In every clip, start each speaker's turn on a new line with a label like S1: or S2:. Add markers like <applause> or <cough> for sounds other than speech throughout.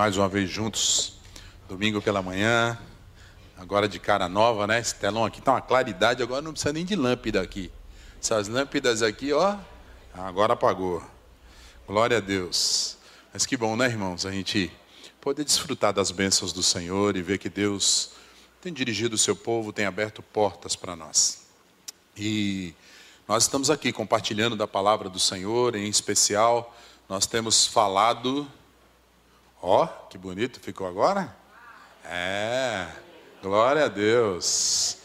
S1: Mais uma vez juntos, domingo pela manhã, agora de cara nova, né? Esse telão aqui tá uma claridade, agora não precisa nem de lâmpada aqui. Essas lâmpadas aqui, ó, agora apagou. Glória a Deus. Mas que bom, né, irmãos, a gente poder desfrutar das bênçãos do Senhor e ver que Deus tem dirigido o seu povo, tem aberto portas para nós. E nós estamos aqui compartilhando da palavra do Senhor, em especial, nós temos falado. Ó, que bonito ficou agora? É, glória a Deus.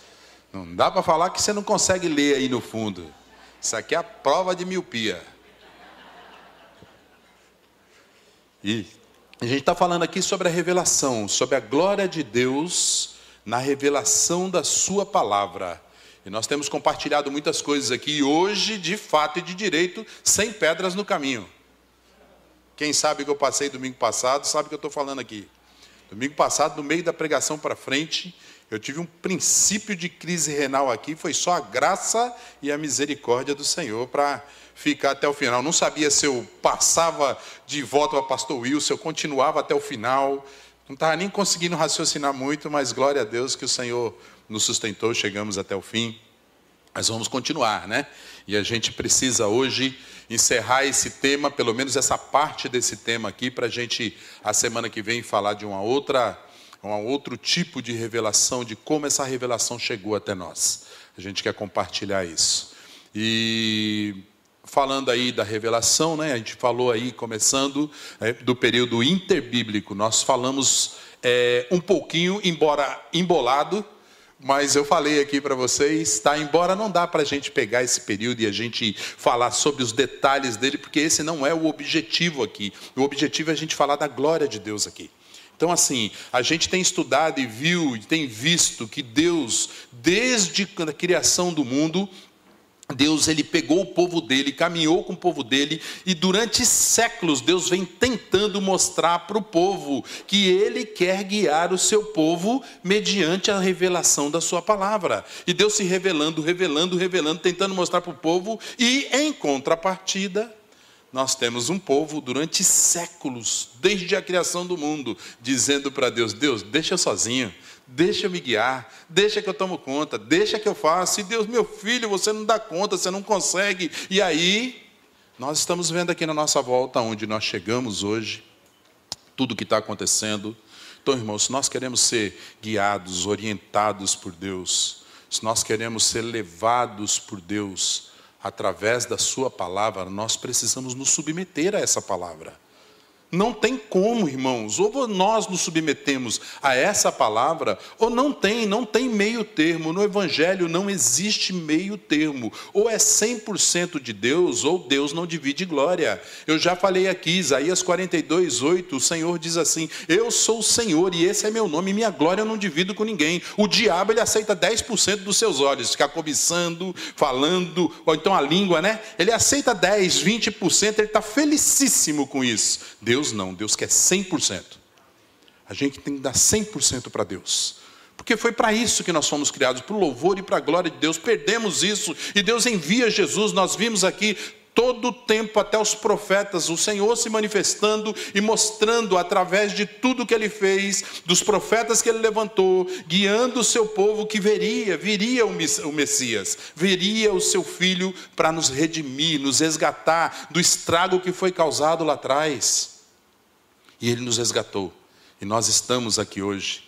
S1: Não dá para falar que você não consegue ler aí no fundo. Isso aqui é a prova de miopia. E a gente está falando aqui sobre a revelação, sobre a glória de Deus na revelação da Sua palavra. E nós temos compartilhado muitas coisas aqui, hoje, de fato e de direito, sem pedras no caminho. Quem sabe que eu passei domingo passado, sabe que eu estou falando aqui. Domingo passado, no meio da pregação para frente, eu tive um princípio de crise renal aqui, foi só a graça e a misericórdia do Senhor para ficar até o final. Não sabia se eu passava de volta para pastor Will, se eu continuava até o final. Não estava nem conseguindo raciocinar muito, mas glória a Deus que o Senhor nos sustentou, chegamos até o fim. Mas vamos continuar, né? E a gente precisa hoje encerrar esse tema, pelo menos essa parte desse tema aqui, para a gente, a semana que vem, falar de uma outra um outro tipo de revelação, de como essa revelação chegou até nós. A gente quer compartilhar isso. E falando aí da revelação, né, a gente falou aí, começando é, do período interbíblico, nós falamos é, um pouquinho, embora embolado, mas eu falei aqui para vocês, tá? Embora não dá para a gente pegar esse período e a gente falar sobre os detalhes dele, porque esse não é o objetivo aqui. O objetivo é a gente falar da glória de Deus aqui. Então, assim, a gente tem estudado e viu e tem visto que Deus, desde a criação do mundo, Deus ele pegou o povo dele, caminhou com o povo dele e durante séculos Deus vem tentando mostrar para o povo que ele quer guiar o seu povo mediante a revelação da sua palavra. E Deus se revelando, revelando, revelando, tentando mostrar para o povo e em contrapartida nós temos um povo durante séculos, desde a criação do mundo, dizendo para Deus: Deus, deixa sozinho, deixa eu me guiar, deixa que eu tomo conta, deixa que eu faça. E Deus, meu filho, você não dá conta, você não consegue. E aí, nós estamos vendo aqui na nossa volta, onde nós chegamos hoje, tudo o que está acontecendo. Então, irmãos, se nós queremos ser guiados, orientados por Deus, se nós queremos ser levados por Deus, através da Sua palavra, nós precisamos nos submeter a essa palavra. Não tem como, irmãos, ou nós nos submetemos a essa palavra, ou não tem, não tem meio termo. No Evangelho não existe meio termo. Ou é 100% de Deus, ou Deus não divide glória. Eu já falei aqui, Isaías 42, 8, o Senhor diz assim: Eu sou o Senhor e esse é meu nome, minha glória eu não divido com ninguém. O diabo ele aceita 10% dos seus olhos, ficar cobiçando, falando, ou então a língua, né? Ele aceita 10, 20%, ele está felicíssimo com isso. Deus Deus não, Deus quer 100%. A gente tem que dar 100% para Deus. Porque foi para isso que nós fomos criados, para o louvor e para a glória de Deus. Perdemos isso e Deus envia Jesus. Nós vimos aqui todo o tempo, até os profetas, o Senhor se manifestando e mostrando através de tudo que ele fez, dos profetas que ele levantou, guiando o seu povo que veria, viria o Messias, viria o seu filho para nos redimir, nos resgatar do estrago que foi causado lá atrás. E Ele nos resgatou. E nós estamos aqui hoje.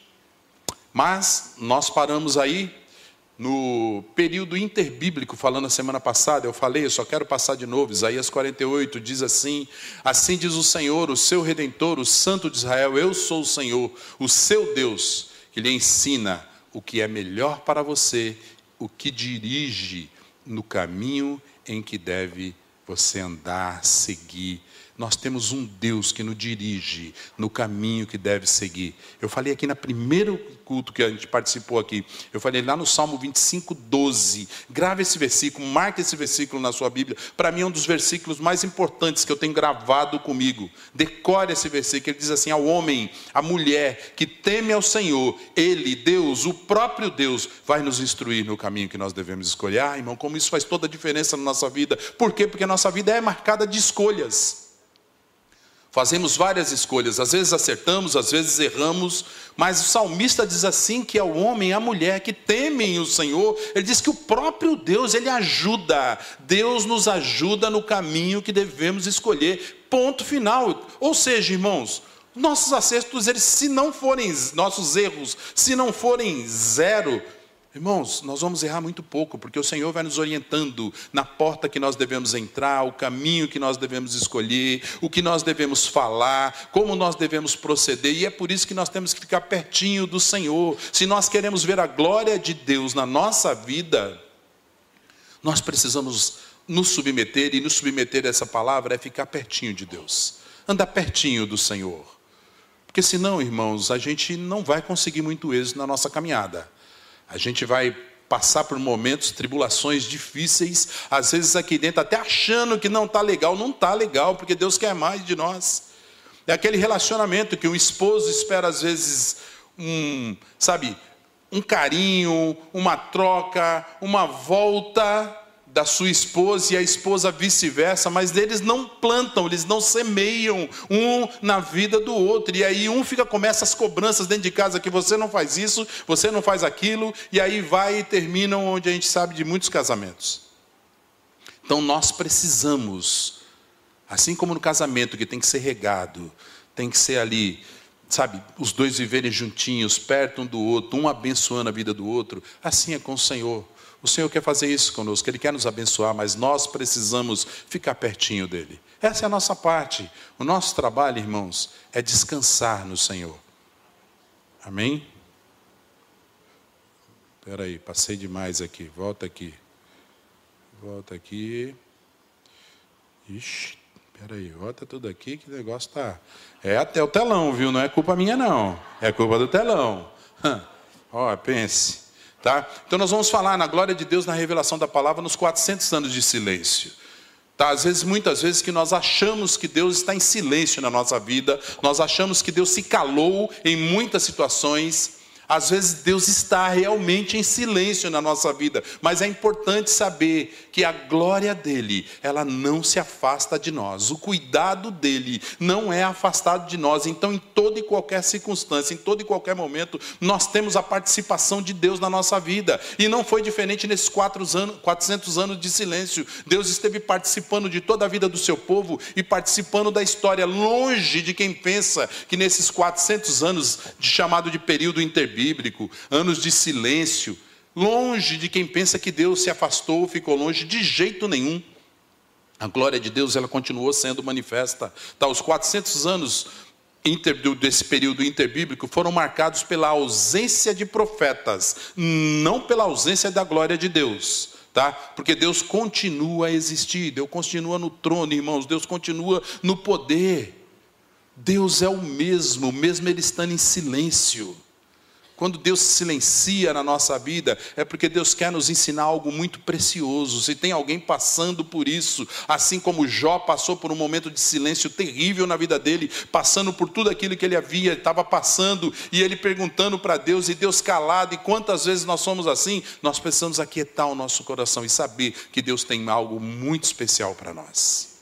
S1: Mas nós paramos aí no período interbíblico, falando a semana passada, eu falei, eu só quero passar de novo. Isaías 48 diz assim: Assim diz o Senhor, o seu redentor, o Santo de Israel, eu sou o Senhor, o seu Deus, que lhe ensina o que é melhor para você, o que dirige no caminho em que deve você andar, seguir nós temos um Deus que nos dirige no caminho que deve seguir. Eu falei aqui no primeiro culto que a gente participou aqui, eu falei lá no Salmo 25, 12. Grave esse versículo, marque esse versículo na sua Bíblia. Para mim é um dos versículos mais importantes que eu tenho gravado comigo. Decore esse versículo. Ele diz assim: ao homem, à mulher que teme ao Senhor, Ele, Deus, o próprio Deus, vai nos instruir no caminho que nós devemos escolher. Ah, irmão, como isso faz toda a diferença na nossa vida. Por quê? Porque a nossa vida é marcada de escolhas. Fazemos várias escolhas, às vezes acertamos, às vezes erramos, mas o salmista diz assim que ao homem e à mulher que temem o Senhor, ele diz que o próprio Deus, ele ajuda. Deus nos ajuda no caminho que devemos escolher. Ponto final. Ou seja, irmãos, nossos acertos, eles se não forem nossos erros, se não forem zero, Irmãos, nós vamos errar muito pouco, porque o Senhor vai nos orientando na porta que nós devemos entrar, o caminho que nós devemos escolher, o que nós devemos falar, como nós devemos proceder, e é por isso que nós temos que ficar pertinho do Senhor. Se nós queremos ver a glória de Deus na nossa vida, nós precisamos nos submeter, e nos submeter a essa palavra é ficar pertinho de Deus, andar pertinho do Senhor. Porque senão, irmãos, a gente não vai conseguir muito êxito na nossa caminhada. A gente vai passar por momentos, tribulações difíceis, às vezes aqui dentro, até achando que não está legal, não está legal, porque Deus quer mais de nós. É aquele relacionamento que um esposo espera às vezes um, sabe, um carinho, uma troca, uma volta, da sua esposa e a esposa vice-versa, mas eles não plantam, eles não semeiam um na vida do outro. E aí um fica começa as cobranças dentro de casa que você não faz isso, você não faz aquilo, e aí vai e terminam onde a gente sabe de muitos casamentos. Então nós precisamos, assim como no casamento que tem que ser regado, tem que ser ali sabe, os dois viverem juntinhos, perto um do outro, um abençoando a vida do outro, assim é com o Senhor. O Senhor quer fazer isso conosco, Ele quer nos abençoar, mas nós precisamos ficar pertinho dEle. Essa é a nossa parte. O nosso trabalho, irmãos, é descansar no Senhor. Amém? Espera aí, passei demais aqui. Volta aqui. Volta aqui. Ixi, espera aí, volta tudo aqui que o negócio está... É até o telão, viu? Não é culpa minha, não. É culpa do telão. Ó, pense. Tá? Então nós vamos falar na glória de Deus na revelação da palavra nos 400 anos de silêncio. Tá? Às vezes, muitas vezes que nós achamos que Deus está em silêncio na nossa vida, nós achamos que Deus se calou em muitas situações, às vezes Deus está realmente em silêncio na nossa vida, mas é importante saber que a glória dele, ela não se afasta de nós. O cuidado dele não é afastado de nós. Então, em toda e qualquer circunstância, em todo e qualquer momento, nós temos a participação de Deus na nossa vida. E não foi diferente nesses quatro anos, 400 anos de silêncio. Deus esteve participando de toda a vida do seu povo e participando da história, longe de quem pensa que nesses 400 anos de chamado de período interbíblico bíblico, anos de silêncio, longe de quem pensa que Deus se afastou, ficou longe de jeito nenhum. A glória de Deus ela continuou sendo manifesta. Tá, os 400 anos desse período interbíblico foram marcados pela ausência de profetas, não pela ausência da glória de Deus. Tá? Porque Deus continua a existir, Deus continua no trono, irmãos, Deus continua no poder. Deus é o mesmo, mesmo ele estando em silêncio. Quando Deus silencia na nossa vida, é porque Deus quer nos ensinar algo muito precioso. Se tem alguém passando por isso, assim como Jó passou por um momento de silêncio terrível na vida dele, passando por tudo aquilo que ele havia, estava passando, e ele perguntando para Deus, e Deus calado, e quantas vezes nós somos assim, nós precisamos aquietar o nosso coração e saber que Deus tem algo muito especial para nós.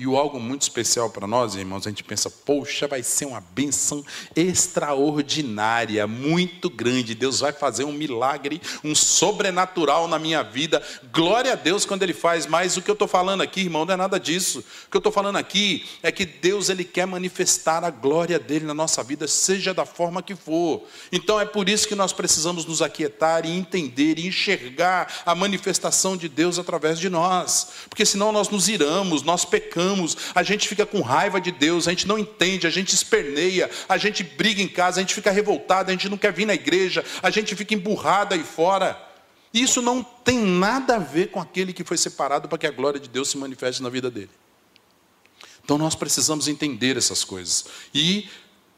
S1: E o algo muito especial para nós, irmãos, a gente pensa, poxa, vai ser uma benção extraordinária, muito grande. Deus vai fazer um milagre, um sobrenatural na minha vida. Glória a Deus quando Ele faz. Mas o que eu estou falando aqui, irmão, não é nada disso. O que eu estou falando aqui é que Deus ele quer manifestar a glória dele na nossa vida, seja da forma que for. Então é por isso que nós precisamos nos aquietar e entender e enxergar a manifestação de Deus através de nós, porque senão nós nos iramos, nós pecamos a gente fica com raiva de Deus, a gente não entende, a gente esperneia, a gente briga em casa, a gente fica revoltado, a gente não quer vir na igreja, a gente fica emburrado aí fora. Isso não tem nada a ver com aquele que foi separado para que a glória de Deus se manifeste na vida dele. Então nós precisamos entender essas coisas. E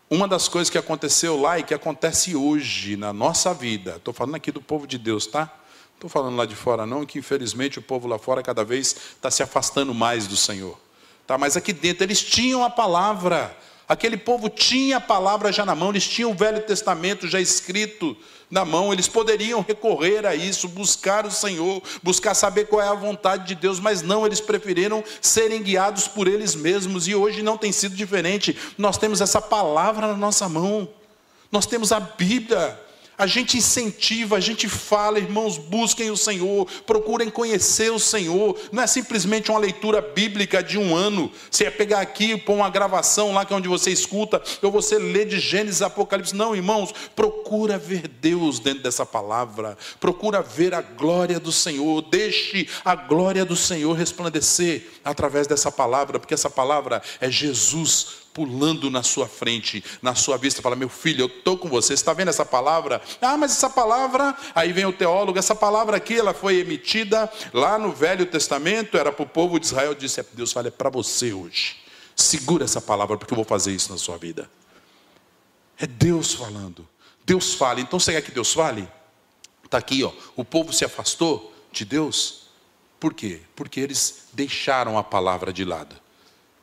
S1: uma das coisas que aconteceu lá e que acontece hoje na nossa vida, estou falando aqui do povo de Deus, tá? Estou falando lá de fora não, que infelizmente o povo lá fora cada vez está se afastando mais do Senhor. Tá? Mas aqui dentro eles tinham a palavra, Aquele povo tinha a palavra já na mão, eles tinham o Velho Testamento já escrito na mão, eles poderiam recorrer a isso, buscar o Senhor, buscar saber qual é a vontade de Deus, mas não, eles preferiram serem guiados por eles mesmos, e hoje não tem sido diferente. Nós temos essa palavra na nossa mão, nós temos a Bíblia, a gente incentiva, a gente fala, irmãos, busquem o Senhor, procurem conhecer o Senhor. Não é simplesmente uma leitura bíblica de um ano. Você é pegar aqui, pôr uma gravação lá que é onde você escuta, ou você lê de Gênesis Apocalipse. Não, irmãos, procura ver Deus dentro dessa palavra. Procura ver a glória do Senhor. Deixe a glória do Senhor resplandecer através dessa palavra, porque essa palavra é Jesus pulando na sua frente, na sua vista, fala: Meu filho, eu estou com você. Você está vendo essa palavra? Ah, mas essa palavra, aí vem o teólogo, essa palavra aqui, ela foi emitida lá no Velho Testamento, era para o povo de Israel. Disse: Deus fala, é para você hoje. Segura essa palavra, porque eu vou fazer isso na sua vida. É Deus falando. Deus fala. Então, você quer que Deus fale? Está aqui, ó. O povo se afastou de Deus. Por quê? Porque eles deixaram a palavra de lado.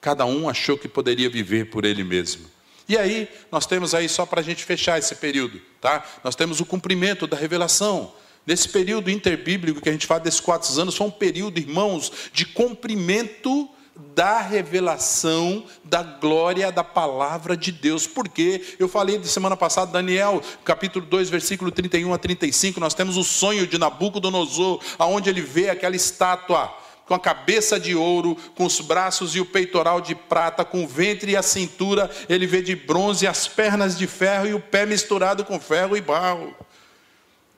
S1: Cada um achou que poderia viver por ele mesmo. E aí, nós temos aí, só para a gente fechar esse período, tá? Nós temos o cumprimento da revelação. Nesse período interbíblico que a gente fala desses quatro anos, foi um período, irmãos, de cumprimento da revelação da glória da palavra de Deus. Porque eu falei de semana passada, Daniel, capítulo 2, versículo 31 a 35, nós temos o sonho de Nabucodonosor, aonde ele vê aquela estátua com a cabeça de ouro, com os braços e o peitoral de prata, com o ventre e a cintura, ele vê de bronze, as pernas de ferro e o pé misturado com ferro e barro.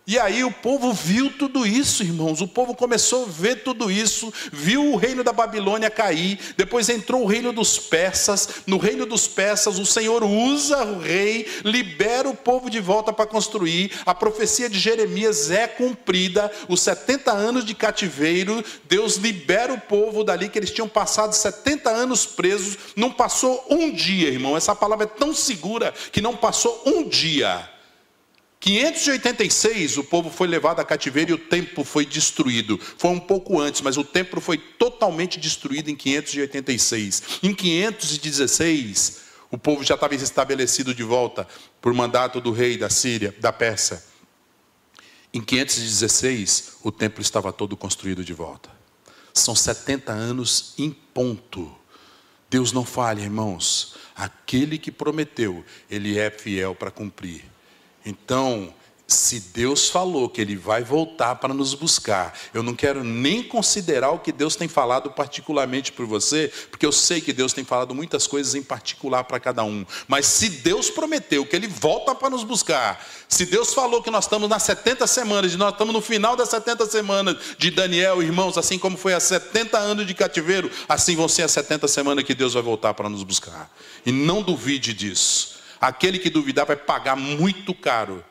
S1: E aí o povo viu tudo isso, irmãos. O povo começou a ver tudo isso, viu o reino da Babilônia cair, depois entrou o reino dos persas. No reino dos persas, o Senhor usa o rei, libera o povo de volta para construir. A profecia de Jeremias é cumprida. Os 70 anos de cativeiro, Deus libera o povo dali que eles tinham passado 70 anos presos. Não passou um dia, irmão. Essa palavra é tão segura que não passou um dia 586 o povo foi levado a cativeiro e o templo foi destruído. Foi um pouco antes, mas o templo foi totalmente destruído em 586. Em 516, o povo já estava estabelecido de volta por mandato do rei da Síria, da Pérsia. Em 516, o templo estava todo construído de volta. São 70 anos em ponto. Deus não falha, irmãos. Aquele que prometeu, ele é fiel para cumprir. Então, se Deus falou que Ele vai voltar para nos buscar, eu não quero nem considerar o que Deus tem falado particularmente por você, porque eu sei que Deus tem falado muitas coisas em particular para cada um. Mas se Deus prometeu que Ele volta para nos buscar, se Deus falou que nós estamos nas 70 semanas, e nós estamos no final das 70 semanas de Daniel, irmãos, assim como foi há 70 anos de cativeiro, assim vão ser as 70 semanas que Deus vai voltar para nos buscar. E não duvide disso. Aquele que duvidar vai pagar muito caro.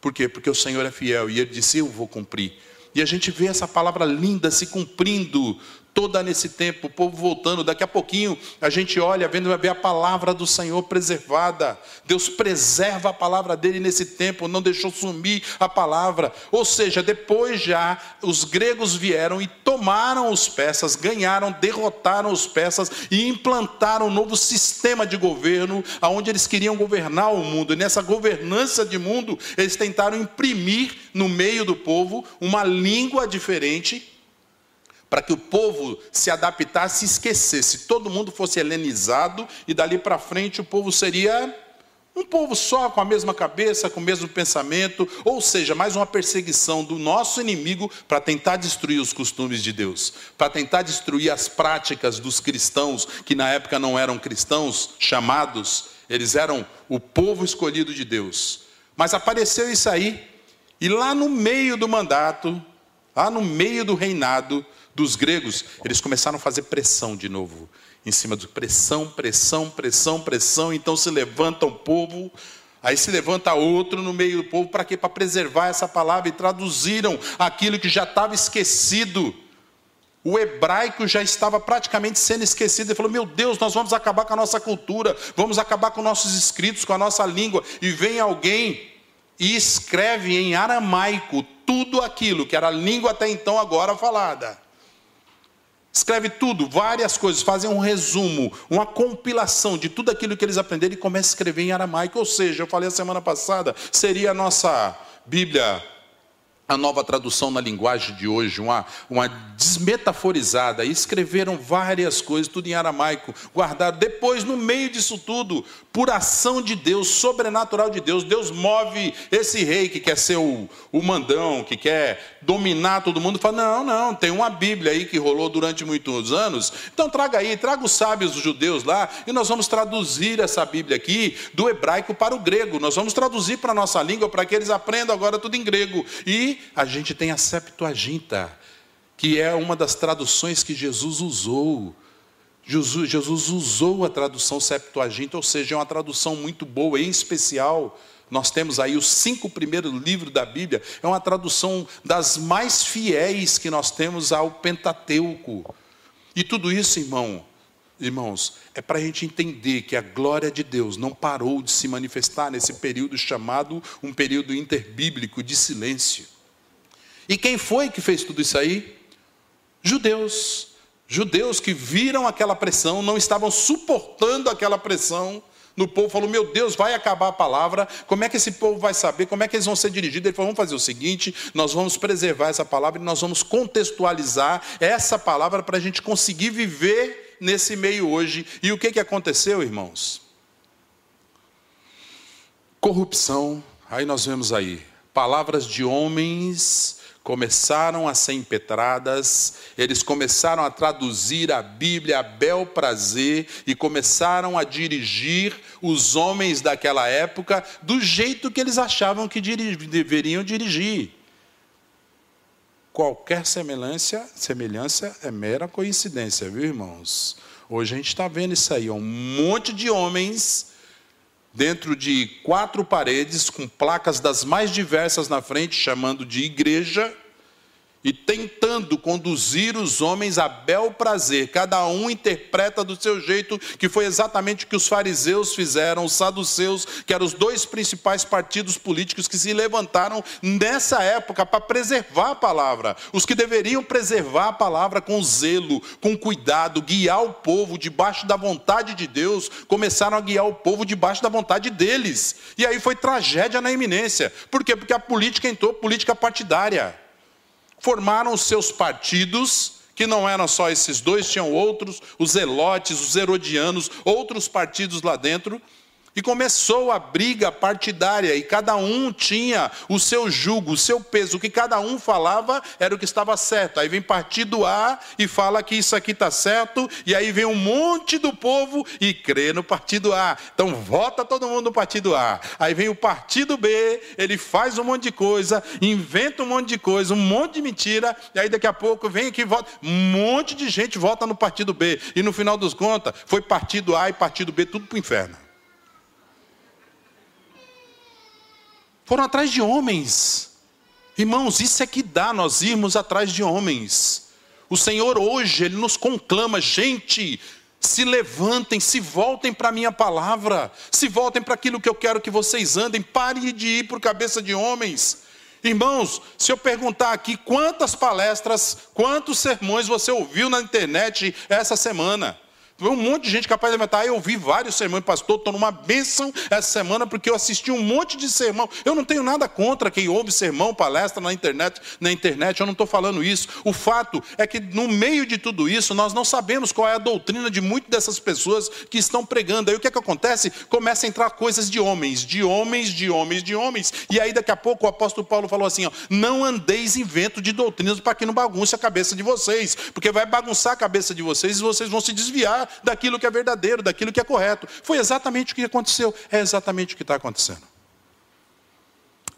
S1: Por quê? Porque o Senhor é fiel e ele disse: Eu vou cumprir. E a gente vê essa palavra linda se cumprindo toda nesse tempo, o povo voltando. Daqui a pouquinho a gente olha, vendo ver a palavra do Senhor preservada. Deus preserva a palavra dele nesse tempo, não deixou sumir a palavra. Ou seja, depois já os gregos vieram e tomaram os persas, ganharam, derrotaram os persas e implantaram um novo sistema de governo, aonde eles queriam governar o mundo. E nessa governança de mundo, eles tentaram imprimir no meio do povo uma língua diferente para que o povo se adaptasse e esquecesse. Todo mundo fosse helenizado e dali para frente o povo seria um povo só, com a mesma cabeça, com o mesmo pensamento, ou seja, mais uma perseguição do nosso inimigo para tentar destruir os costumes de Deus, para tentar destruir as práticas dos cristãos, que na época não eram cristãos chamados, eles eram o povo escolhido de Deus. Mas apareceu isso aí, e lá no meio do mandato, lá no meio do reinado, dos gregos, eles começaram a fazer pressão de novo, em cima de pressão, pressão, pressão, pressão, então se levanta um povo, aí se levanta outro no meio do povo, para quê? Para preservar essa palavra, e traduziram aquilo que já estava esquecido. O hebraico já estava praticamente sendo esquecido. Ele falou: Meu Deus, nós vamos acabar com a nossa cultura, vamos acabar com nossos escritos, com a nossa língua. E vem alguém e escreve em aramaico tudo aquilo que era a língua até então agora falada. Escreve tudo, várias coisas, fazem um resumo, uma compilação de tudo aquilo que eles aprenderam e começa a escrever em aramaico. Ou seja, eu falei a semana passada, seria a nossa Bíblia a nova tradução na linguagem de hoje, uma, uma desmetaforizada, escreveram várias coisas, tudo em aramaico, guardaram. Depois, no meio disso tudo, por ação de Deus, sobrenatural de Deus, Deus move esse rei que quer ser o, o mandão, que quer dominar todo mundo, fala: não, não, tem uma Bíblia aí que rolou durante muitos anos, então traga aí, traga os sábios judeus lá, e nós vamos traduzir essa Bíblia aqui do hebraico para o grego, nós vamos traduzir para a nossa língua, para que eles aprendam agora tudo em grego. E a gente tem a Septuaginta, que é uma das traduções que Jesus usou. Jesus, Jesus usou a tradução Septuaginta, ou seja, é uma tradução muito boa, em especial. Nós temos aí os cinco primeiros livros da Bíblia, é uma tradução das mais fiéis que nós temos ao Pentateuco. E tudo isso, irmão, irmãos, é para a gente entender que a glória de Deus não parou de se manifestar nesse período chamado um período interbíblico de silêncio. E quem foi que fez tudo isso aí? Judeus. Judeus que viram aquela pressão, não estavam suportando aquela pressão. No povo falou: Meu Deus, vai acabar a palavra. Como é que esse povo vai saber? Como é que eles vão ser dirigidos? Ele falou: Vamos fazer o seguinte: nós vamos preservar essa palavra e nós vamos contextualizar essa palavra para a gente conseguir viver nesse meio hoje. E o que, que aconteceu, irmãos? Corrupção. Aí nós vemos aí palavras de homens começaram a ser impetradas, eles começaram a traduzir a Bíblia a bel prazer e começaram a dirigir os homens daquela época do jeito que eles achavam que deveriam dirigir. Qualquer semelhança, semelhança é mera coincidência, viu, irmãos? Hoje a gente está vendo isso aí, um monte de homens dentro de quatro paredes, com placas das mais diversas na frente, chamando de igreja, e tentando conduzir os homens a bel prazer. Cada um interpreta do seu jeito, que foi exatamente o que os fariseus fizeram, os saduceus, que eram os dois principais partidos políticos que se levantaram nessa época para preservar a palavra. Os que deveriam preservar a palavra com zelo, com cuidado, guiar o povo debaixo da vontade de Deus, começaram a guiar o povo debaixo da vontade deles. E aí foi tragédia na iminência. Por quê? Porque a política entrou política partidária formaram os seus partidos, que não eram só esses dois, tinham outros, os zelotes, os herodianos, outros partidos lá dentro, e começou a briga partidária, e cada um tinha o seu jugo, o seu peso. O que cada um falava era o que estava certo. Aí vem partido A e fala que isso aqui está certo, e aí vem um monte do povo e crê no partido A. Então vota todo mundo no partido A. Aí vem o partido B, ele faz um monte de coisa, inventa um monte de coisa, um monte de mentira, e aí daqui a pouco vem aqui e vota. Um monte de gente vota no partido B. E no final dos contas, foi partido A e partido B, tudo para o inferno. Foram atrás de homens. Irmãos, isso é que dá nós irmos atrás de homens. O Senhor hoje, Ele nos conclama, gente, se levantem, se voltem para a minha palavra, se voltem para aquilo que eu quero que vocês andem, pare de ir por cabeça de homens. Irmãos, se eu perguntar aqui quantas palestras, quantos sermões você ouviu na internet essa semana? Um monte de gente capaz de levantar. Eu ouvi vários sermões, pastor, estou numa bênção essa semana porque eu assisti um monte de sermão. Eu não tenho nada contra quem ouve sermão, palestra na internet, na internet, eu não estou falando isso. O fato é que no meio de tudo isso, nós não sabemos qual é a doutrina de muitas dessas pessoas que estão pregando. Aí o que, é que acontece? Começa a entrar coisas de homens, de homens, de homens, de homens. E aí daqui a pouco o apóstolo Paulo falou assim: ó, não andeis em vento de doutrinas para que não bagunce a cabeça de vocês, porque vai bagunçar a cabeça de vocês e vocês vão se desviar daquilo que é verdadeiro, daquilo que é correto. Foi exatamente o que aconteceu, é exatamente o que está acontecendo.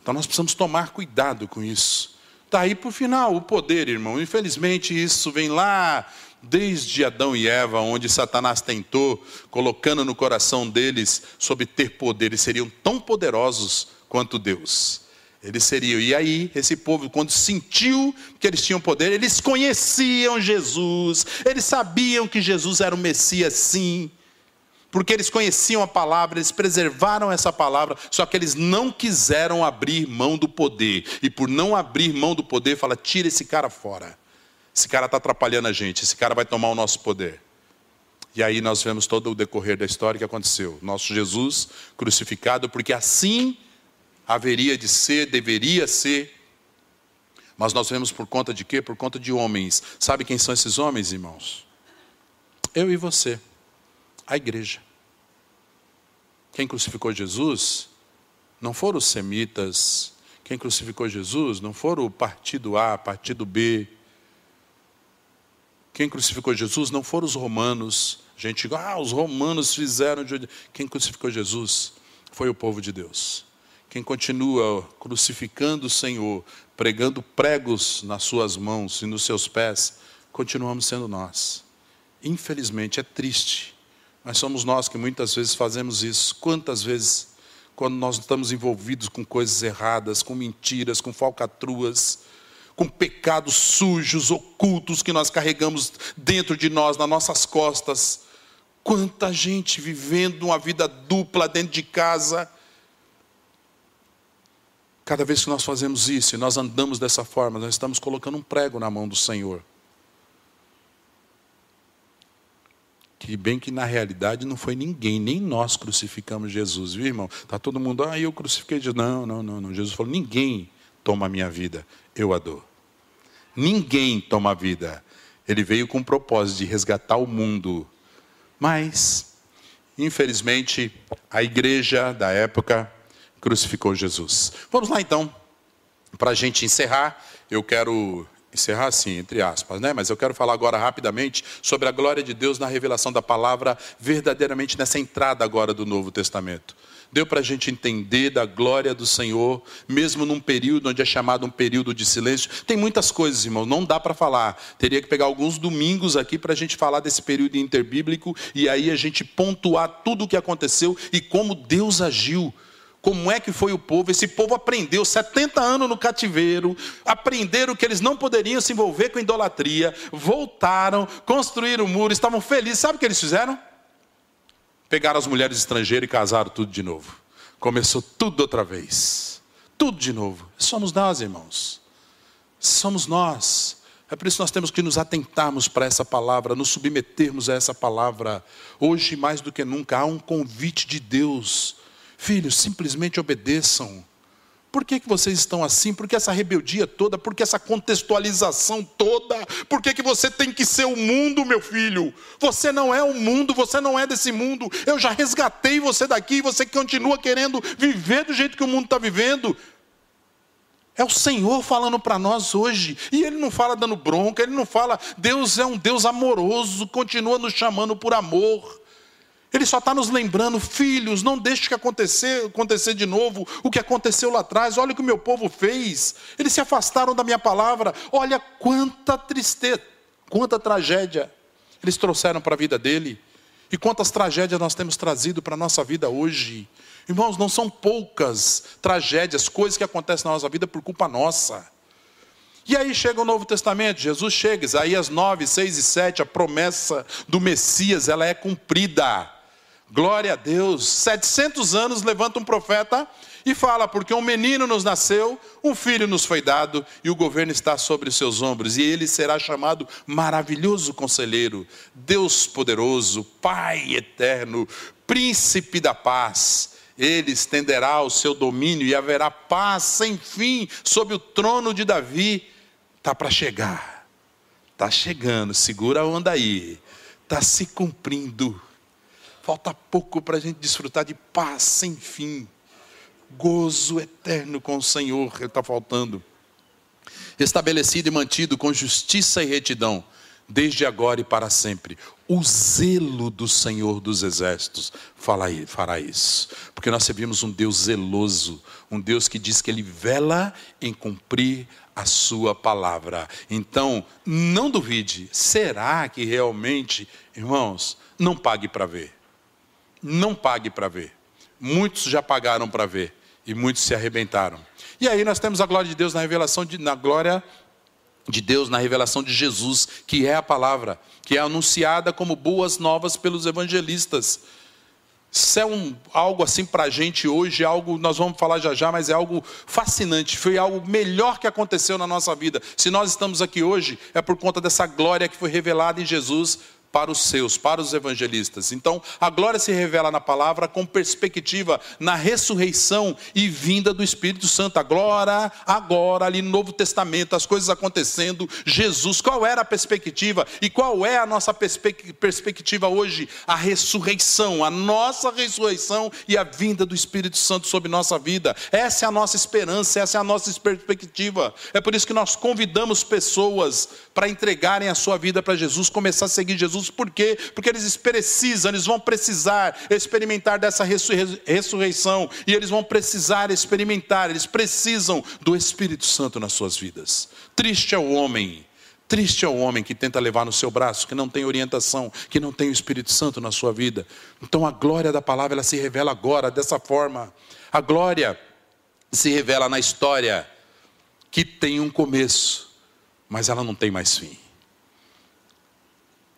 S1: Então nós precisamos tomar cuidado com isso. Está aí por final o poder, irmão. Infelizmente isso vem lá desde Adão e Eva, onde Satanás tentou, colocando no coração deles sobre ter poder, eles seriam tão poderosos quanto Deus. Eles seriam. E aí, esse povo, quando sentiu que eles tinham poder, eles conheciam Jesus, eles sabiam que Jesus era o Messias, sim, porque eles conheciam a palavra, eles preservaram essa palavra, só que eles não quiseram abrir mão do poder. E por não abrir mão do poder, fala: tira esse cara fora. Esse cara está atrapalhando a gente, esse cara vai tomar o nosso poder. E aí nós vemos todo o decorrer da história que aconteceu. Nosso Jesus crucificado, porque assim haveria de ser, deveria ser. Mas nós vemos por conta de quê? Por conta de homens. Sabe quem são esses homens, irmãos? Eu e você, a igreja. Quem crucificou Jesus não foram os semitas. Quem crucificou Jesus não foram o partido A, partido B. Quem crucificou Jesus não foram os romanos. A gente, ah, os romanos fizeram. Quem crucificou Jesus foi o povo de Deus. Quem continua crucificando o Senhor, pregando pregos nas suas mãos e nos seus pés, continuamos sendo nós. Infelizmente, é triste, mas somos nós que muitas vezes fazemos isso. Quantas vezes, quando nós estamos envolvidos com coisas erradas, com mentiras, com falcatruas, com pecados sujos, ocultos que nós carregamos dentro de nós, nas nossas costas. Quanta gente vivendo uma vida dupla dentro de casa, Cada vez que nós fazemos isso e nós andamos dessa forma, nós estamos colocando um prego na mão do Senhor. Que bem que na realidade não foi ninguém, nem nós crucificamos Jesus, viu irmão? Está todo mundo, ah, eu crucifiquei Jesus. Não, não, não, não. Jesus falou: ninguém toma a minha vida, eu a dou. Ninguém toma a vida. Ele veio com o propósito de resgatar o mundo. Mas, infelizmente, a igreja da época crucificou Jesus. Vamos lá então, para a gente encerrar, eu quero encerrar assim, entre aspas, né? Mas eu quero falar agora rapidamente sobre a glória de Deus na revelação da palavra, verdadeiramente nessa entrada agora do Novo Testamento. Deu para a gente entender da glória do Senhor, mesmo num período onde é chamado um período de silêncio. Tem muitas coisas, irmão, não dá para falar. Teria que pegar alguns domingos aqui para a gente falar desse período interbíblico e aí a gente pontuar tudo o que aconteceu e como Deus agiu como é que foi o povo. Esse povo aprendeu 70 anos no cativeiro, aprenderam que eles não poderiam se envolver com idolatria, voltaram, construíram muro, estavam felizes. Sabe o que eles fizeram? Pegaram as mulheres estrangeiras e casaram tudo de novo. Começou tudo outra vez. Tudo de novo. Somos nós, irmãos. Somos nós. É por isso que nós temos que nos atentarmos para essa palavra, nos submetermos a essa palavra. Hoje, mais do que nunca, há um convite de Deus Filhos, simplesmente obedeçam. Por que, que vocês estão assim? Por que essa rebeldia toda? Por que essa contextualização toda? Por que, que você tem que ser o mundo, meu filho? Você não é o mundo, você não é desse mundo. Eu já resgatei você daqui e você continua querendo viver do jeito que o mundo está vivendo. É o Senhor falando para nós hoje. E Ele não fala dando bronca, Ele não fala, Deus é um Deus amoroso, continua nos chamando por amor. Ele só está nos lembrando, filhos, não deixe que acontecer, acontecer de novo o que aconteceu lá atrás. Olha o que o meu povo fez. Eles se afastaram da minha palavra. Olha quanta tristeza, quanta tragédia eles trouxeram para a vida dele. E quantas tragédias nós temos trazido para a nossa vida hoje. Irmãos, não são poucas tragédias, coisas que acontecem na nossa vida por culpa nossa. E aí chega o Novo Testamento, Jesus chega, Isaías 9, 6 e 7, a promessa do Messias, ela é cumprida. Glória a Deus. 700 anos levanta um profeta e fala: Porque um menino nos nasceu, um filho nos foi dado, e o governo está sobre seus ombros, e ele será chamado Maravilhoso Conselheiro, Deus Poderoso, Pai Eterno, Príncipe da Paz. Ele estenderá o seu domínio e haverá paz sem fim sobre o trono de Davi. Está para chegar, está chegando, segura a onda aí, está se cumprindo Falta pouco para a gente desfrutar de paz sem fim, gozo eterno com o Senhor, está faltando. Estabelecido e mantido com justiça e retidão, desde agora e para sempre. O zelo do Senhor dos Exércitos fará isso, porque nós servimos um Deus zeloso, um Deus que diz que Ele vela em cumprir a Sua palavra. Então, não duvide, será que realmente, irmãos, não pague para ver não pague para ver. Muitos já pagaram para ver e muitos se arrebentaram. E aí nós temos a glória de Deus na revelação de, na glória de Deus na revelação de Jesus, que é a palavra, que é anunciada como boas novas pelos evangelistas. Isso é um, algo assim para a gente hoje, algo, nós vamos falar já já, mas é algo fascinante, foi algo melhor que aconteceu na nossa vida. Se nós estamos aqui hoje, é por conta dessa glória que foi revelada em Jesus para os seus, para os evangelistas. Então, a glória se revela na palavra com perspectiva na ressurreição e vinda do Espírito Santo. Glória agora ali no Novo Testamento, as coisas acontecendo, Jesus, qual era a perspectiva e qual é a nossa perspectiva hoje? A ressurreição, a nossa ressurreição e a vinda do Espírito Santo sobre nossa vida. Essa é a nossa esperança, essa é a nossa perspectiva. É por isso que nós convidamos pessoas para entregarem a sua vida para Jesus, começar a seguir Jesus Jesus, por quê? Porque eles precisam, eles vão precisar experimentar dessa ressurreição, e eles vão precisar experimentar, eles precisam do Espírito Santo nas suas vidas. Triste é o homem. Triste é o homem que tenta levar no seu braço, que não tem orientação, que não tem o Espírito Santo na sua vida. Então a glória da palavra ela se revela agora dessa forma. A glória se revela na história que tem um começo, mas ela não tem mais fim.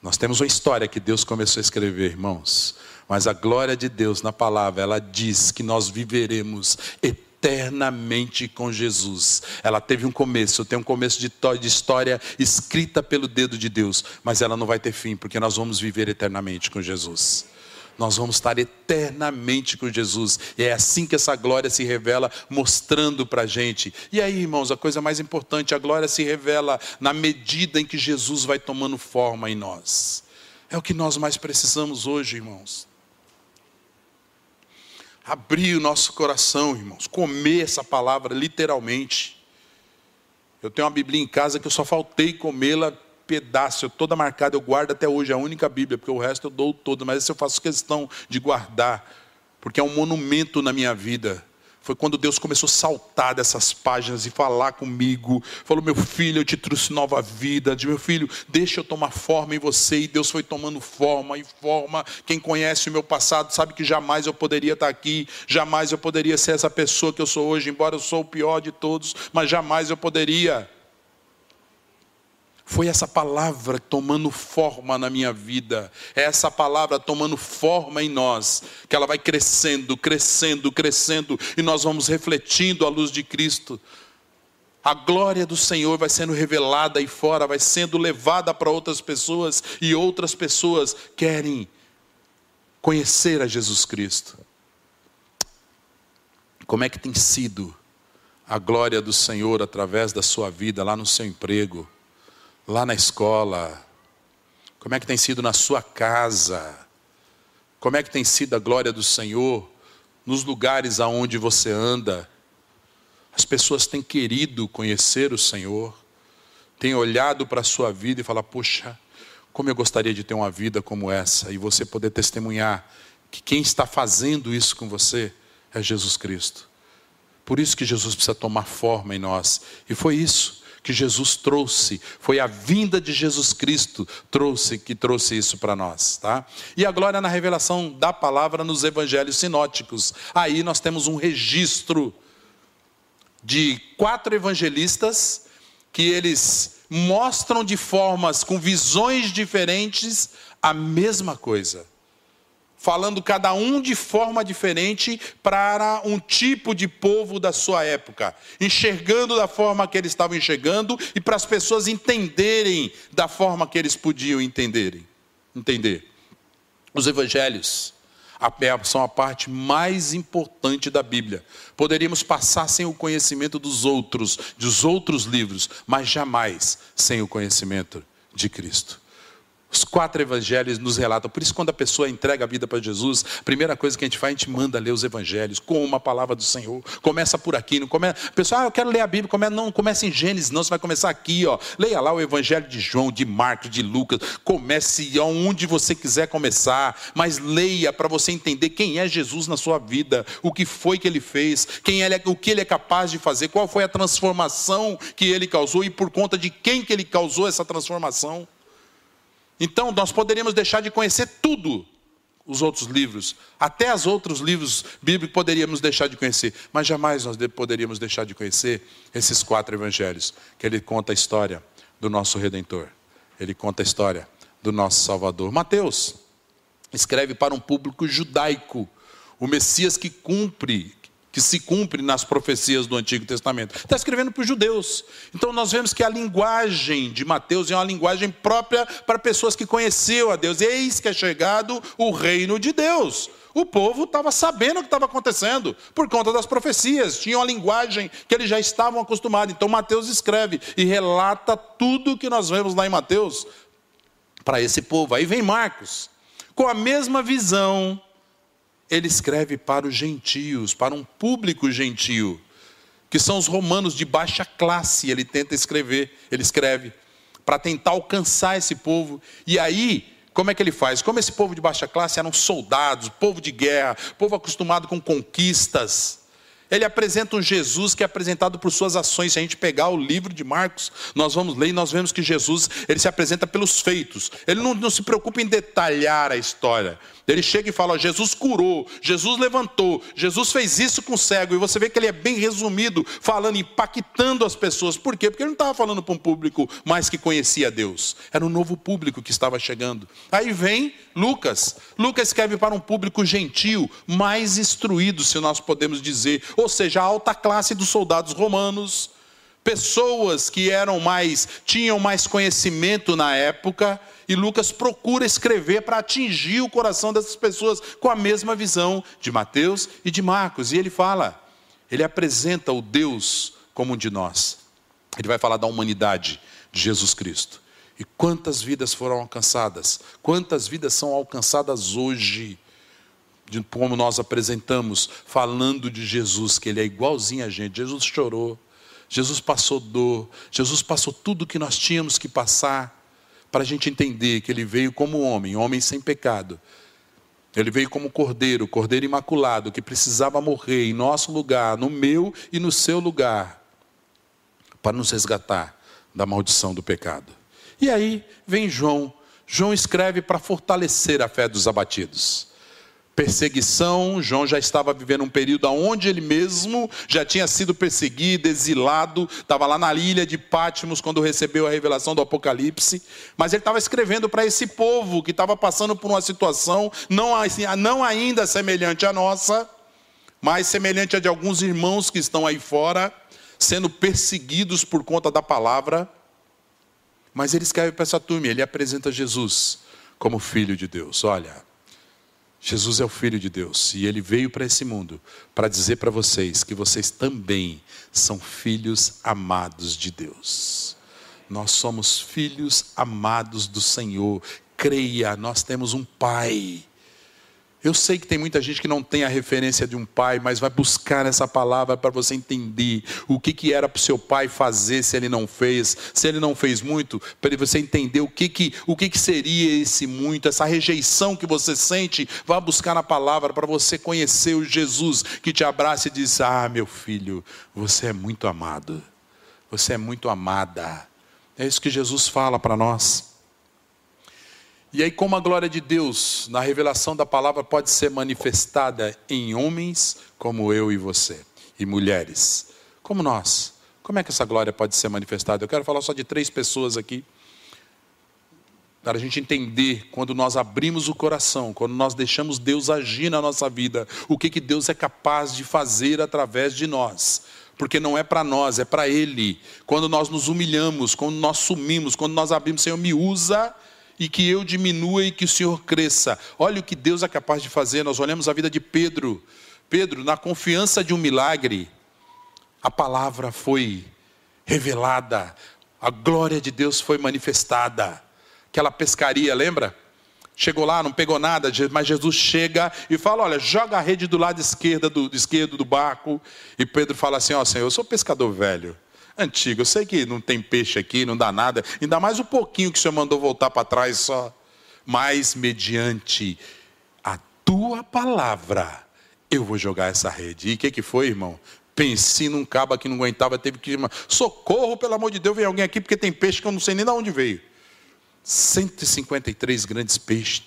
S1: Nós temos uma história que Deus começou a escrever, irmãos. Mas a glória de Deus na palavra, ela diz que nós viveremos eternamente com Jesus. Ela teve um começo, tem um começo de, história escrita pelo dedo de Deus, mas ela não vai ter fim, porque nós vamos viver eternamente com Jesus nós vamos estar eternamente com Jesus. E é assim que essa glória se revela, mostrando para a gente. E aí, irmãos, a coisa mais importante, a glória se revela na medida em que Jesus vai tomando forma em nós. É o que nós mais precisamos hoje, irmãos. Abrir o nosso coração, irmãos, comer essa palavra literalmente. Eu tenho uma Bíblia em casa que eu só faltei comê-la pedaço, toda marcada, eu guardo até hoje, a única Bíblia, porque o resto eu dou todo, mas eu faço questão de guardar, porque é um monumento na minha vida. Foi quando Deus começou a saltar dessas páginas e falar comigo. Falou: Meu filho, eu te trouxe nova vida. De meu filho, deixa eu tomar forma em você. E Deus foi tomando forma e forma. Quem conhece o meu passado sabe que jamais eu poderia estar aqui. Jamais eu poderia ser essa pessoa que eu sou hoje, embora eu sou o pior de todos. Mas jamais eu poderia. Foi essa palavra tomando forma na minha vida, é essa palavra tomando forma em nós, que ela vai crescendo, crescendo, crescendo, e nós vamos refletindo a luz de Cristo. A glória do Senhor vai sendo revelada aí fora, vai sendo levada para outras pessoas, e outras pessoas querem conhecer a Jesus Cristo. Como é que tem sido a glória do Senhor através da sua vida, lá no seu emprego? Lá na escola? Como é que tem sido na sua casa? Como é que tem sido a glória do Senhor nos lugares aonde você anda? As pessoas têm querido conhecer o Senhor, têm olhado para a sua vida e falar: "Puxa, como eu gostaria de ter uma vida como essa" e você poder testemunhar que quem está fazendo isso com você é Jesus Cristo. Por isso que Jesus precisa tomar forma em nós. E foi isso que Jesus trouxe, foi a vinda de Jesus Cristo trouxe que trouxe isso para nós, tá? E a glória na revelação da palavra nos evangelhos sinóticos. Aí nós temos um registro de quatro evangelistas que eles mostram de formas com visões diferentes a mesma coisa falando cada um de forma diferente para um tipo de povo da sua época, enxergando da forma que eles estavam enxergando e para as pessoas entenderem da forma que eles podiam entenderem, entender. Os evangelhos são a parte mais importante da Bíblia. Poderíamos passar sem o conhecimento dos outros, dos outros livros, mas jamais sem o conhecimento de Cristo. Os quatro evangelhos nos relatam. Por isso, quando a pessoa entrega a vida para Jesus, a primeira coisa que a gente faz, a gente manda ler os evangelhos com uma palavra do Senhor. Começa por aqui. Não começa... Pessoal, ah, eu quero ler a Bíblia. Come... Não começa em Gênesis, não. Você vai começar aqui. Ó. Leia lá o evangelho de João, de Marcos, de Lucas. Comece onde você quiser começar. Mas leia para você entender quem é Jesus na sua vida. O que foi que ele fez. Quem ele é... O que ele é capaz de fazer. Qual foi a transformação que ele causou. E por conta de quem que ele causou essa transformação. Então, nós poderíamos deixar de conhecer tudo os outros livros, até os outros livros bíblicos poderíamos deixar de conhecer, mas jamais nós poderíamos deixar de conhecer esses quatro evangelhos, que ele conta a história do nosso redentor. Ele conta a história do nosso Salvador. Mateus escreve para um público judaico, o Messias que cumpre, que se cumpre nas profecias do Antigo Testamento. Está escrevendo para os judeus. Então nós vemos que a linguagem de Mateus é uma linguagem própria para pessoas que conheciam a Deus. Eis que é chegado o reino de Deus. O povo estava sabendo o que estava acontecendo por conta das profecias, tinha uma linguagem que eles já estavam acostumados. Então Mateus escreve e relata tudo o que nós vemos lá em Mateus para esse povo. Aí vem Marcos, com a mesma visão ele escreve para os gentios, para um público gentio, que são os romanos de baixa classe. Ele tenta escrever, ele escreve, para tentar alcançar esse povo. E aí, como é que ele faz? Como esse povo de baixa classe eram soldados, povo de guerra, povo acostumado com conquistas. Ele apresenta um Jesus que é apresentado por suas ações. Se a gente pegar o livro de Marcos, nós vamos ler e nós vemos que Jesus ele se apresenta pelos feitos. Ele não, não se preocupa em detalhar a história. Ele chega e fala: Jesus curou, Jesus levantou, Jesus fez isso com o cego. E você vê que ele é bem resumido, falando, impactando as pessoas. Por quê? Porque ele não estava falando para um público mais que conhecia Deus. Era um novo público que estava chegando. Aí vem Lucas. Lucas escreve para um público gentil, mais instruído, se nós podemos dizer. Ou seja, a alta classe dos soldados romanos. Pessoas que eram mais, tinham mais conhecimento na época e Lucas procura escrever para atingir o coração dessas pessoas com a mesma visão de Mateus e de Marcos. E ele fala, ele apresenta o Deus como um de nós. Ele vai falar da humanidade de Jesus Cristo. E quantas vidas foram alcançadas? Quantas vidas são alcançadas hoje? De como nós apresentamos, falando de Jesus, que ele é igualzinho a gente. Jesus chorou, Jesus passou dor, Jesus passou tudo que nós tínhamos que passar para a gente entender que ele veio como homem, homem sem pecado. Ele veio como cordeiro, cordeiro imaculado, que precisava morrer em nosso lugar, no meu e no seu lugar, para nos resgatar da maldição do pecado. E aí vem João. João escreve para fortalecer a fé dos abatidos perseguição. João já estava vivendo um período onde ele mesmo já tinha sido perseguido, exilado, estava lá na ilha de Pátimos quando recebeu a revelação do Apocalipse. Mas ele estava escrevendo para esse povo que estava passando por uma situação não, assim, não ainda semelhante à nossa, mas semelhante a de alguns irmãos que estão aí fora, sendo perseguidos por conta da palavra. Mas ele escreve para essa turma, ele apresenta Jesus como filho de Deus. Olha, Jesus é o Filho de Deus e ele veio para esse mundo para dizer para vocês que vocês também são filhos amados de Deus. Nós somos filhos amados do Senhor. Creia, nós temos um Pai eu sei que tem muita gente que não tem a referência de um pai, mas vai buscar essa palavra para você entender o que, que era para o seu pai fazer se ele não fez, se ele não fez muito, para você entender o que, que, o que, que seria esse muito, essa rejeição que você sente. Vá buscar na palavra para você conhecer o Jesus que te abraça e diz: Ah, meu filho, você é muito amado, você é muito amada. É isso que Jesus fala para nós. E aí, como a glória de Deus na revelação da palavra pode ser manifestada em homens como eu e você, e mulheres como nós. Como é que essa glória pode ser manifestada? Eu quero falar só de três pessoas aqui. Para a gente entender, quando nós abrimos o coração, quando nós deixamos Deus agir na nossa vida, o que, que Deus é capaz de fazer através de nós porque não é para nós, é para Ele. Quando nós nos humilhamos, quando nós sumimos, quando nós abrimos, Senhor, me usa e que eu diminua e que o Senhor cresça. Olha o que Deus é capaz de fazer. Nós olhamos a vida de Pedro. Pedro, na confiança de um milagre, a palavra foi revelada, a glória de Deus foi manifestada. Aquela pescaria, lembra? Chegou lá, não pegou nada, mas Jesus chega e fala: Olha, joga a rede do lado esquerdo do, esquerdo do barco. E Pedro fala assim: Ó, oh, Senhor, eu sou pescador velho antigo. Eu sei que não tem peixe aqui, não dá nada, ainda mais o pouquinho que o Senhor mandou voltar para trás só. Mas mediante a tua palavra, eu vou jogar essa rede. E o que, que foi, irmão? Pensei num cabo que não aguentava, teve que. Socorro, pelo amor de Deus, vem alguém aqui, porque tem peixe que eu não sei nem de onde veio. 153 grandes peixes.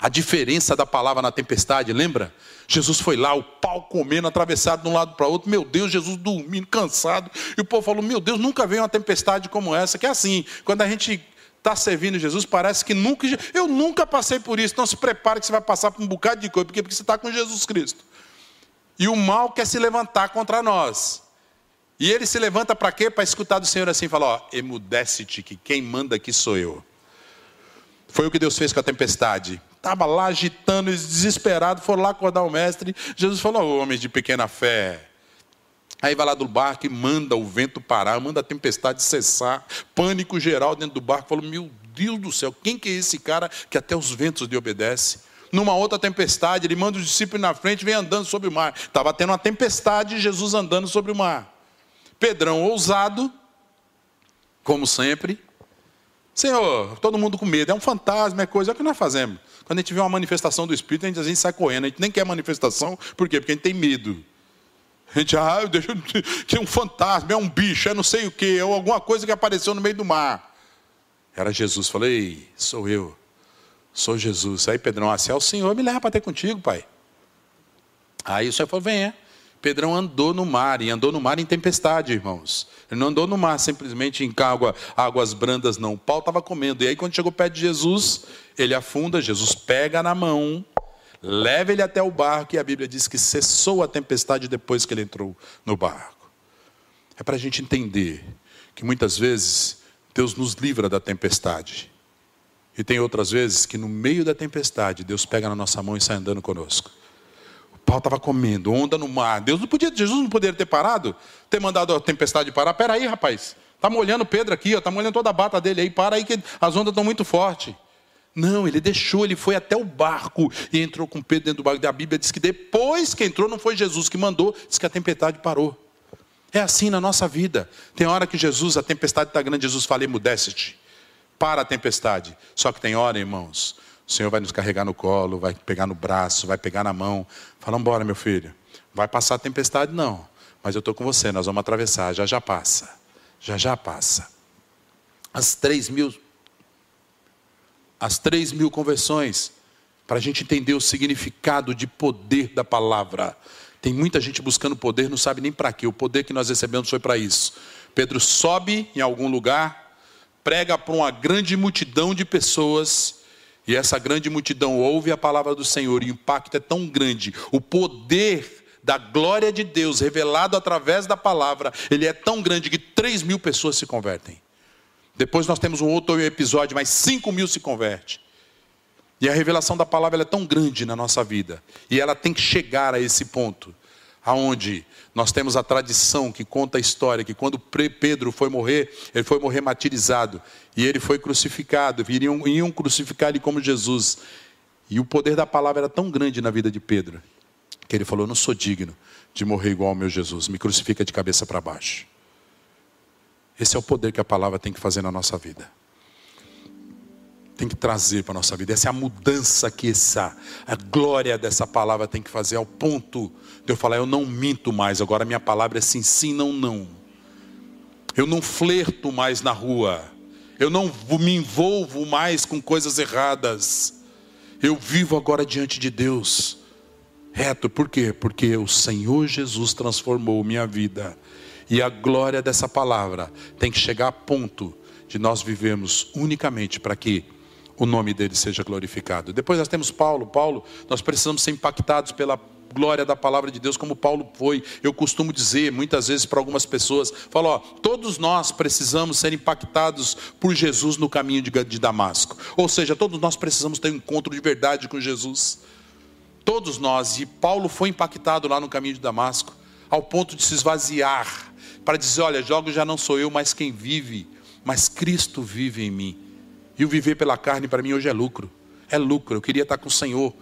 S1: A diferença da palavra na tempestade, lembra? Jesus foi lá, o pau comendo, atravessado de um lado para outro. Meu Deus, Jesus dormindo, cansado. E o povo falou: Meu Deus, nunca veio uma tempestade como essa. Que é assim, quando a gente está servindo Jesus, parece que nunca. Eu nunca passei por isso. Então se prepare que você vai passar por um bocado de coisa, porque, porque você está com Jesus Cristo. E o mal quer se levantar contra nós. E ele se levanta para quê? Para escutar do Senhor assim, falar: Ó, emudece-te, que quem manda aqui sou eu. Foi o que Deus fez com a tempestade. Estava lá agitando, desesperado, foram lá acordar o mestre. Jesus falou: homens de pequena fé. Aí vai lá do barco e manda o vento parar, manda a tempestade cessar, pânico geral dentro do barco. Falou: Meu Deus do céu, quem que é esse cara que até os ventos lhe obedece? Numa outra tempestade, ele manda os discípulos na frente vem andando sobre o mar. Estava tendo uma tempestade e Jesus andando sobre o mar. Pedrão ousado, como sempre. Senhor, todo mundo com medo, é um fantasma, é coisa, é o que nós fazemos. Quando a gente vê uma manifestação do Espírito, a gente, a gente sai correndo, a gente nem quer manifestação, por quê? Porque a gente tem medo. A gente, ah, eu deixo <laughs> que é um fantasma, é um bicho, é não sei o quê, ou alguma coisa que apareceu no meio do mar. Era Jesus, falei, sou eu, sou Jesus. Aí Pedrão, ah, se é o Senhor, me leva para ter contigo, pai. Aí o Senhor falou, venha. Pedrão andou no mar, e andou no mar em tempestade, irmãos. Ele não andou no mar simplesmente em água, águas brandas, não. O pau estava comendo. E aí, quando chegou perto de Jesus, ele afunda, Jesus pega na mão, leva ele até o barco, e a Bíblia diz que cessou a tempestade depois que ele entrou no barco. É para a gente entender que muitas vezes Deus nos livra da tempestade. E tem outras vezes que no meio da tempestade, Deus pega na nossa mão e sai andando conosco pau estava comendo, onda no mar. Deus não podia, Jesus não poderia ter parado, ter mandado a tempestade parar. Pera aí, rapaz. Está molhando Pedro aqui, está molhando toda a bata dele aí. Para aí que as ondas estão muito fortes. Não, ele deixou, ele foi até o barco e entrou com Pedro dentro do barco. A Bíblia diz que depois que entrou, não foi Jesus que mandou, diz que a tempestade parou. É assim na nossa vida. Tem hora que Jesus, a tempestade está grande, Jesus fala, emudece-te. Para a tempestade. Só que tem hora, irmãos, o Senhor vai nos carregar no colo, vai pegar no braço, vai pegar na mão. Fala, embora, meu filho. Vai passar a tempestade? Não. Mas eu estou com você, nós vamos atravessar. Já já passa. Já já passa. As três mil. As três mil conversões. Para a gente entender o significado de poder da palavra. Tem muita gente buscando poder, não sabe nem para quê. O poder que nós recebemos foi para isso. Pedro sobe em algum lugar, prega para uma grande multidão de pessoas e essa grande multidão ouve a palavra do Senhor e o impacto é tão grande, o poder da glória de Deus revelado através da palavra, ele é tão grande que 3 mil pessoas se convertem. Depois nós temos um outro episódio, mas 5 mil se convertem. E a revelação da palavra é tão grande na nossa vida, e ela tem que chegar a esse ponto, aonde nós temos a tradição que conta a história que quando Pedro foi morrer, ele foi morrer martirizado e ele foi crucificado. Iriam, iam crucificar ele como Jesus. E o poder da palavra era tão grande na vida de Pedro que ele falou: "Eu não sou digno de morrer igual ao meu Jesus. Me crucifica de cabeça para baixo." Esse é o poder que a palavra tem que fazer na nossa vida tem que trazer para a nossa vida. Essa é a mudança que essa, a glória dessa palavra tem que fazer ao ponto de eu falar, eu não minto mais, agora minha palavra é sim, sim, não, não. Eu não flerto mais na rua. Eu não me envolvo mais com coisas erradas. Eu vivo agora diante de Deus. Reto, por quê? Porque o Senhor Jesus transformou minha vida. E a glória dessa palavra tem que chegar a ponto de nós vivermos unicamente para que o nome dele seja glorificado. Depois nós temos Paulo. Paulo, nós precisamos ser impactados pela glória da palavra de Deus, como Paulo foi. Eu costumo dizer muitas vezes para algumas pessoas: falo, ó, todos nós precisamos ser impactados por Jesus no caminho de, de Damasco. Ou seja, todos nós precisamos ter um encontro de verdade com Jesus. Todos nós. E Paulo foi impactado lá no caminho de Damasco, ao ponto de se esvaziar, para dizer: olha, jogo já não sou eu, mas quem vive, mas Cristo vive em mim. E o viver pela carne para mim hoje é lucro. É lucro. Eu queria estar com o Senhor.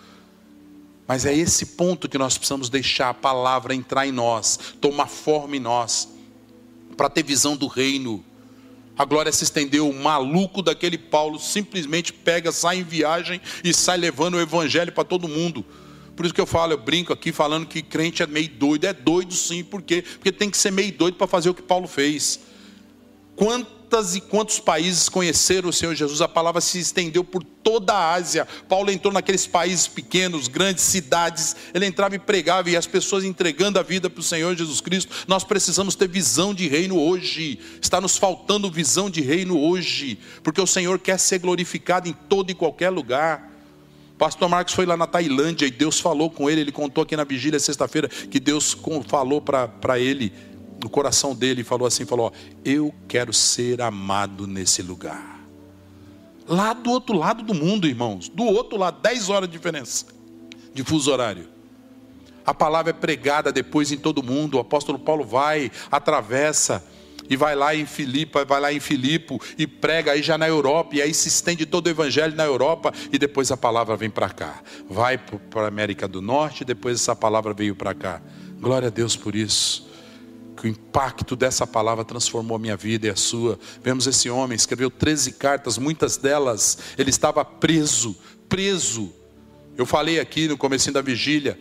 S1: Mas é esse ponto que nós precisamos deixar a palavra entrar em nós, tomar forma em nós, para ter visão do reino. A glória se estendeu, o maluco daquele Paulo simplesmente pega, sai em viagem e sai levando o evangelho para todo mundo. Por isso que eu falo, eu brinco aqui falando que crente é meio doido. É doido sim, por quê? Porque tem que ser meio doido para fazer o que Paulo fez. Quantas e quantos países conheceram o Senhor Jesus, a palavra se estendeu por toda a Ásia. Paulo entrou naqueles países pequenos, grandes cidades, ele entrava e pregava e as pessoas entregando a vida para o Senhor Jesus Cristo. Nós precisamos ter visão de reino hoje. Está nos faltando visão de reino hoje, porque o Senhor quer ser glorificado em todo e qualquer lugar. Pastor Marcos foi lá na Tailândia e Deus falou com ele. Ele contou aqui na vigília sexta-feira que Deus falou para ele no coração dele falou assim: falou, ó, eu quero ser amado nesse lugar. Lá do outro lado do mundo, irmãos, do outro lado, 10 horas de diferença de fuso horário. A palavra é pregada depois em todo mundo. O apóstolo Paulo vai, atravessa e vai lá em Filipe, vai lá em Filipe e prega aí já na Europa, e aí se estende todo o evangelho na Europa, e depois a palavra vem para cá. Vai para a América do Norte, e depois essa palavra veio para cá. Glória a Deus por isso. Que o impacto dessa palavra transformou a minha vida e a sua. Vemos esse homem, escreveu 13 cartas, muitas delas ele estava preso, preso. Eu falei aqui no começo da vigília,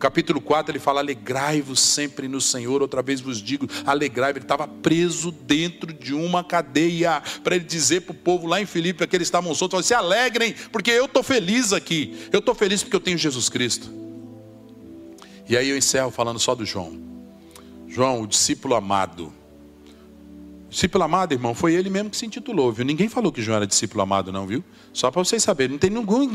S1: capítulo 4 ele fala: Alegrai-vos sempre no Senhor. Outra vez vos digo: alegrai-vos. Ele estava preso dentro de uma cadeia para ele dizer para o povo lá em Filipe, aqueles estavam soltos: se alegrem, porque eu estou feliz aqui. Eu estou feliz porque eu tenho Jesus Cristo. E aí eu encerro falando só do João. João, o discípulo amado. Discípulo amado, irmão, foi ele mesmo que se intitulou, viu? Ninguém falou que João era discípulo amado, não, viu? Só para vocês saberem, não tem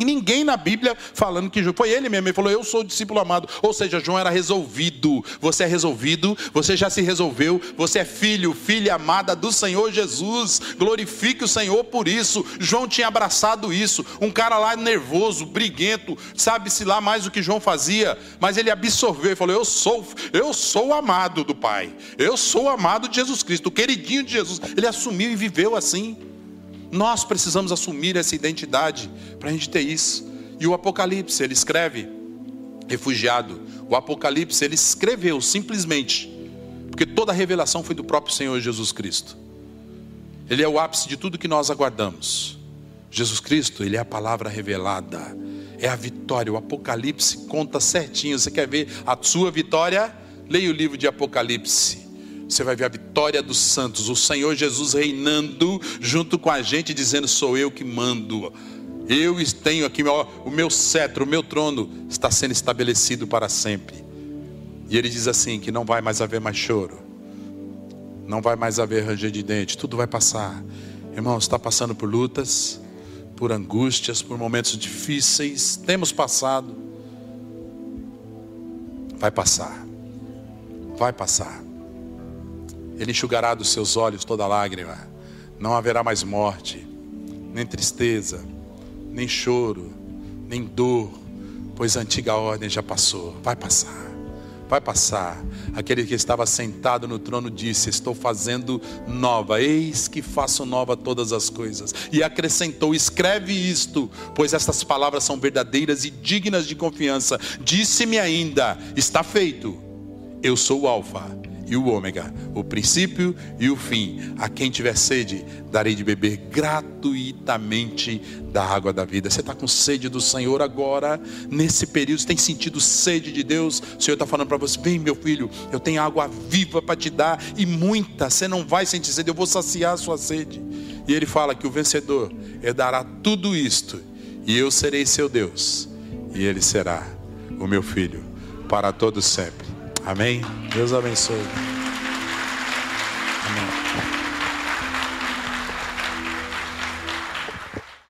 S1: ninguém na Bíblia falando que João. Foi ele mesmo, ele falou, eu sou discípulo amado. Ou seja, João era resolvido. Você é resolvido, você já se resolveu, você é filho, filha amada do Senhor Jesus. Glorifique o Senhor por isso. João tinha abraçado isso. Um cara lá nervoso, briguento, sabe-se lá mais o que João fazia, mas ele absorveu e falou: Eu sou, eu sou amado do Pai, eu sou amado de Jesus Cristo, o queridinho de Jesus. Ele assumiu e viveu assim. Nós precisamos assumir essa identidade para a gente ter isso. E o Apocalipse, ele escreve, refugiado. O Apocalipse, ele escreveu simplesmente, porque toda a revelação foi do próprio Senhor Jesus Cristo. Ele é o ápice de tudo que nós aguardamos. Jesus Cristo, ele é a palavra revelada, é a vitória. O Apocalipse conta certinho. Você quer ver a sua vitória? Leia o livro de Apocalipse. Você vai ver a vitória dos santos, o Senhor Jesus reinando junto com a gente, dizendo: Sou eu que mando. Eu tenho aqui o meu cetro, o meu trono está sendo estabelecido para sempre. E ele diz assim: que não vai mais haver mais choro, não vai mais haver ranger de dente, tudo vai passar. Irmãos, está passando por lutas, por angústias, por momentos difíceis, temos passado. Vai passar, vai passar. Ele enxugará dos seus olhos toda lágrima. Não haverá mais morte, nem tristeza, nem choro, nem dor, pois a antiga ordem já passou. Vai passar, vai passar. Aquele que estava sentado no trono disse: Estou fazendo nova, eis que faço nova todas as coisas. E acrescentou: Escreve isto, pois estas palavras são verdadeiras e dignas de confiança. Disse-me ainda: Está feito. Eu sou o Alfa e o ômega, o princípio e o fim. A quem tiver sede, darei de beber gratuitamente da água da vida. Você está com sede do Senhor agora, nesse período, você tem sentido sede de Deus? O Senhor está falando para você: vem, meu filho, eu tenho água viva para te dar e muita. Você não vai sentir sede, eu vou saciar a sua sede. E ele fala que o vencedor herdará tudo isto, e eu serei seu Deus, e ele será o meu filho para todos sempre. Amém? Deus abençoe.